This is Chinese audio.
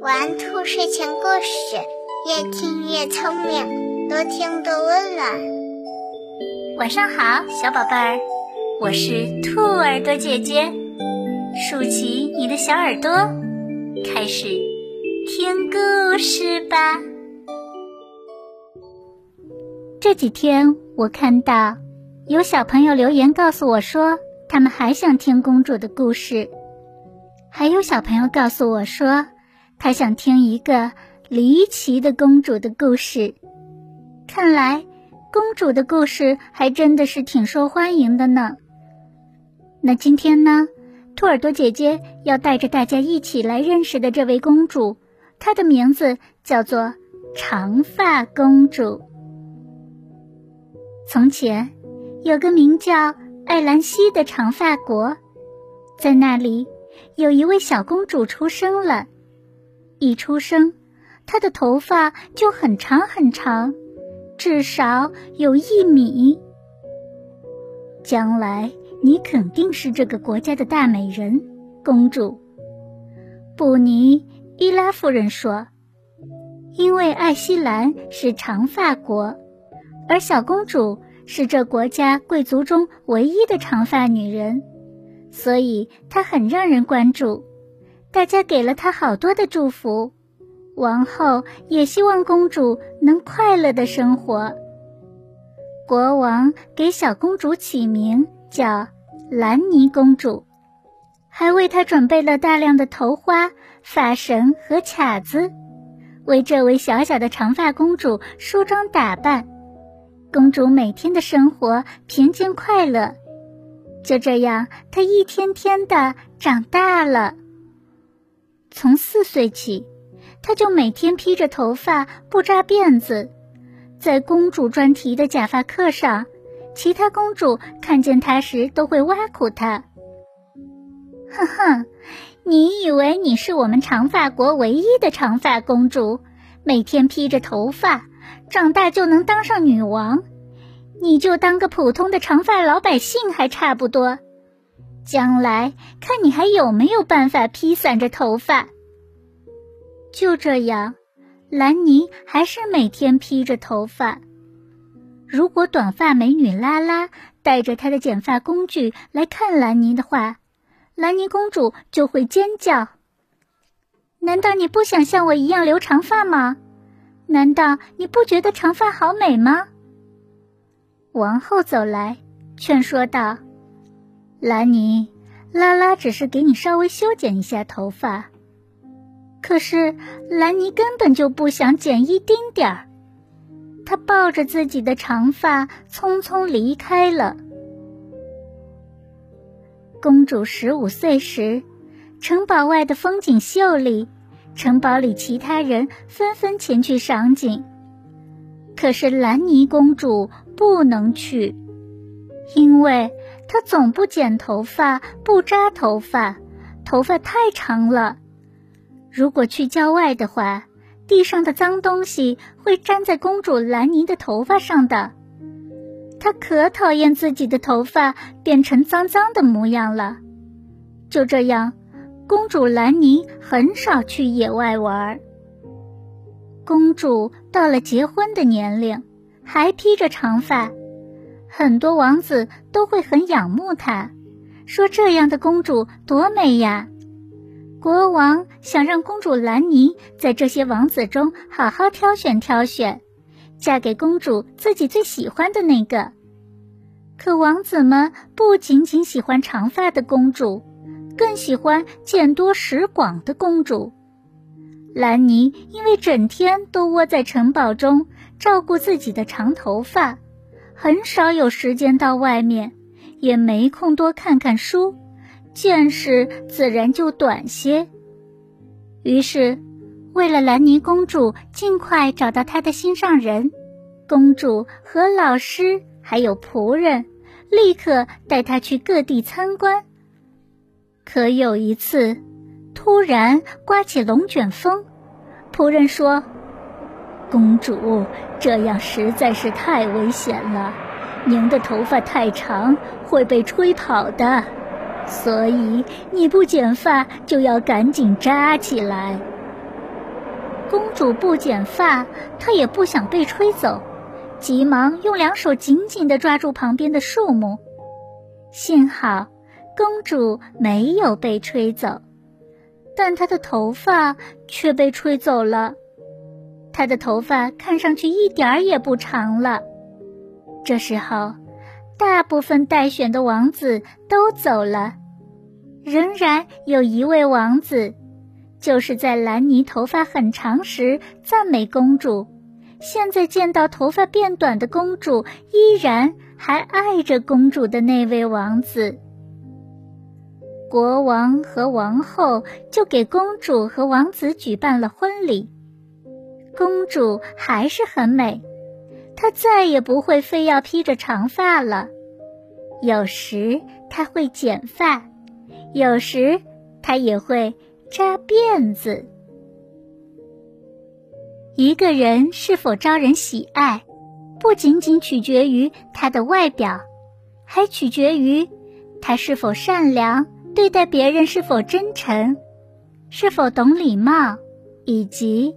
玩兔睡前故事，越听越聪明，多听多温暖。晚上好，小宝贝儿，我是兔耳朵姐姐，竖起你的小耳朵，开始听故事吧。这几天我看到有小朋友留言告诉我说，他们还想听公主的故事。还有小朋友告诉我说，他想听一个离奇的公主的故事。看来，公主的故事还真的是挺受欢迎的呢。那今天呢，兔耳朵姐姐要带着大家一起来认识的这位公主，她的名字叫做长发公主。从前，有个名叫艾兰西的长发国，在那里。有一位小公主出生了，一出生，她的头发就很长很长，至少有一米。将来你肯定是这个国家的大美人，公主。布尼伊拉夫人说：“因为艾希兰是长发国，而小公主是这国家贵族中唯一的长发女人。”所以她很让人关注，大家给了她好多的祝福。王后也希望公主能快乐的生活。国王给小公主起名叫兰妮公主，还为她准备了大量的头花、发绳和卡子，为这位小小的长发公主梳妆打扮。公主每天的生活平静快乐。就这样，她一天天的长大了。从四岁起，她就每天披着头发，不扎辫子，在公主专题的假发课上，其他公主看见她时都会挖苦她：“哼哼，你以为你是我们长发国唯一的长发公主？每天披着头发，长大就能当上女王？”你就当个普通的长发老百姓还差不多，将来看你还有没有办法披散着头发。就这样，兰妮还是每天披着头发。如果短发美女拉拉带着她的剪发工具来看兰妮的话，兰妮公主就会尖叫：“难道你不想像我一样留长发吗？难道你不觉得长发好美吗？”王后走来，劝说道：“兰妮，拉拉只是给你稍微修剪一下头发，可是兰尼根本就不想剪一丁点儿。她抱着自己的长发，匆匆离开了。”公主十五岁时，城堡外的风景秀丽，城堡里其他人纷纷前去赏景，可是兰尼公主。不能去，因为她总不剪头发，不扎头发，头发太长了。如果去郊外的话，地上的脏东西会粘在公主兰妮的头发上的。她可讨厌自己的头发变成脏脏的模样了。就这样，公主兰妮很少去野外玩。公主到了结婚的年龄。还披着长发，很多王子都会很仰慕她，说这样的公主多美呀。国王想让公主兰妮在这些王子中好好挑选挑选，嫁给公主自己最喜欢的那个。可王子们不仅仅喜欢长发的公主，更喜欢见多识广的公主。兰妮因为整天都窝在城堡中。照顾自己的长头发，很少有时间到外面，也没空多看看书，见识自然就短些。于是，为了兰妮公主尽快找到她的心上人，公主和老师还有仆人立刻带她去各地参观。可有一次，突然刮起龙卷风，仆人说。公主，这样实在是太危险了。您的头发太长，会被吹跑的。所以你不剪发就要赶紧扎起来。公主不剪发，她也不想被吹走，急忙用两手紧紧地抓住旁边的树木。幸好，公主没有被吹走，但她的头发却被吹走了。她的头发看上去一点儿也不长了。这时候，大部分待选的王子都走了，仍然有一位王子，就是在兰尼头发很长时赞美公主，现在见到头发变短的公主，依然还爱着公主的那位王子。国王和王后就给公主和王子举办了婚礼。公主还是很美。她再也不会非要披着长发了，有时她会剪发，有时她也会扎辫子。一个人是否招人喜爱，不仅仅取决于他的外表，还取决于他是否善良，对待别人是否真诚，是否懂礼貌，以及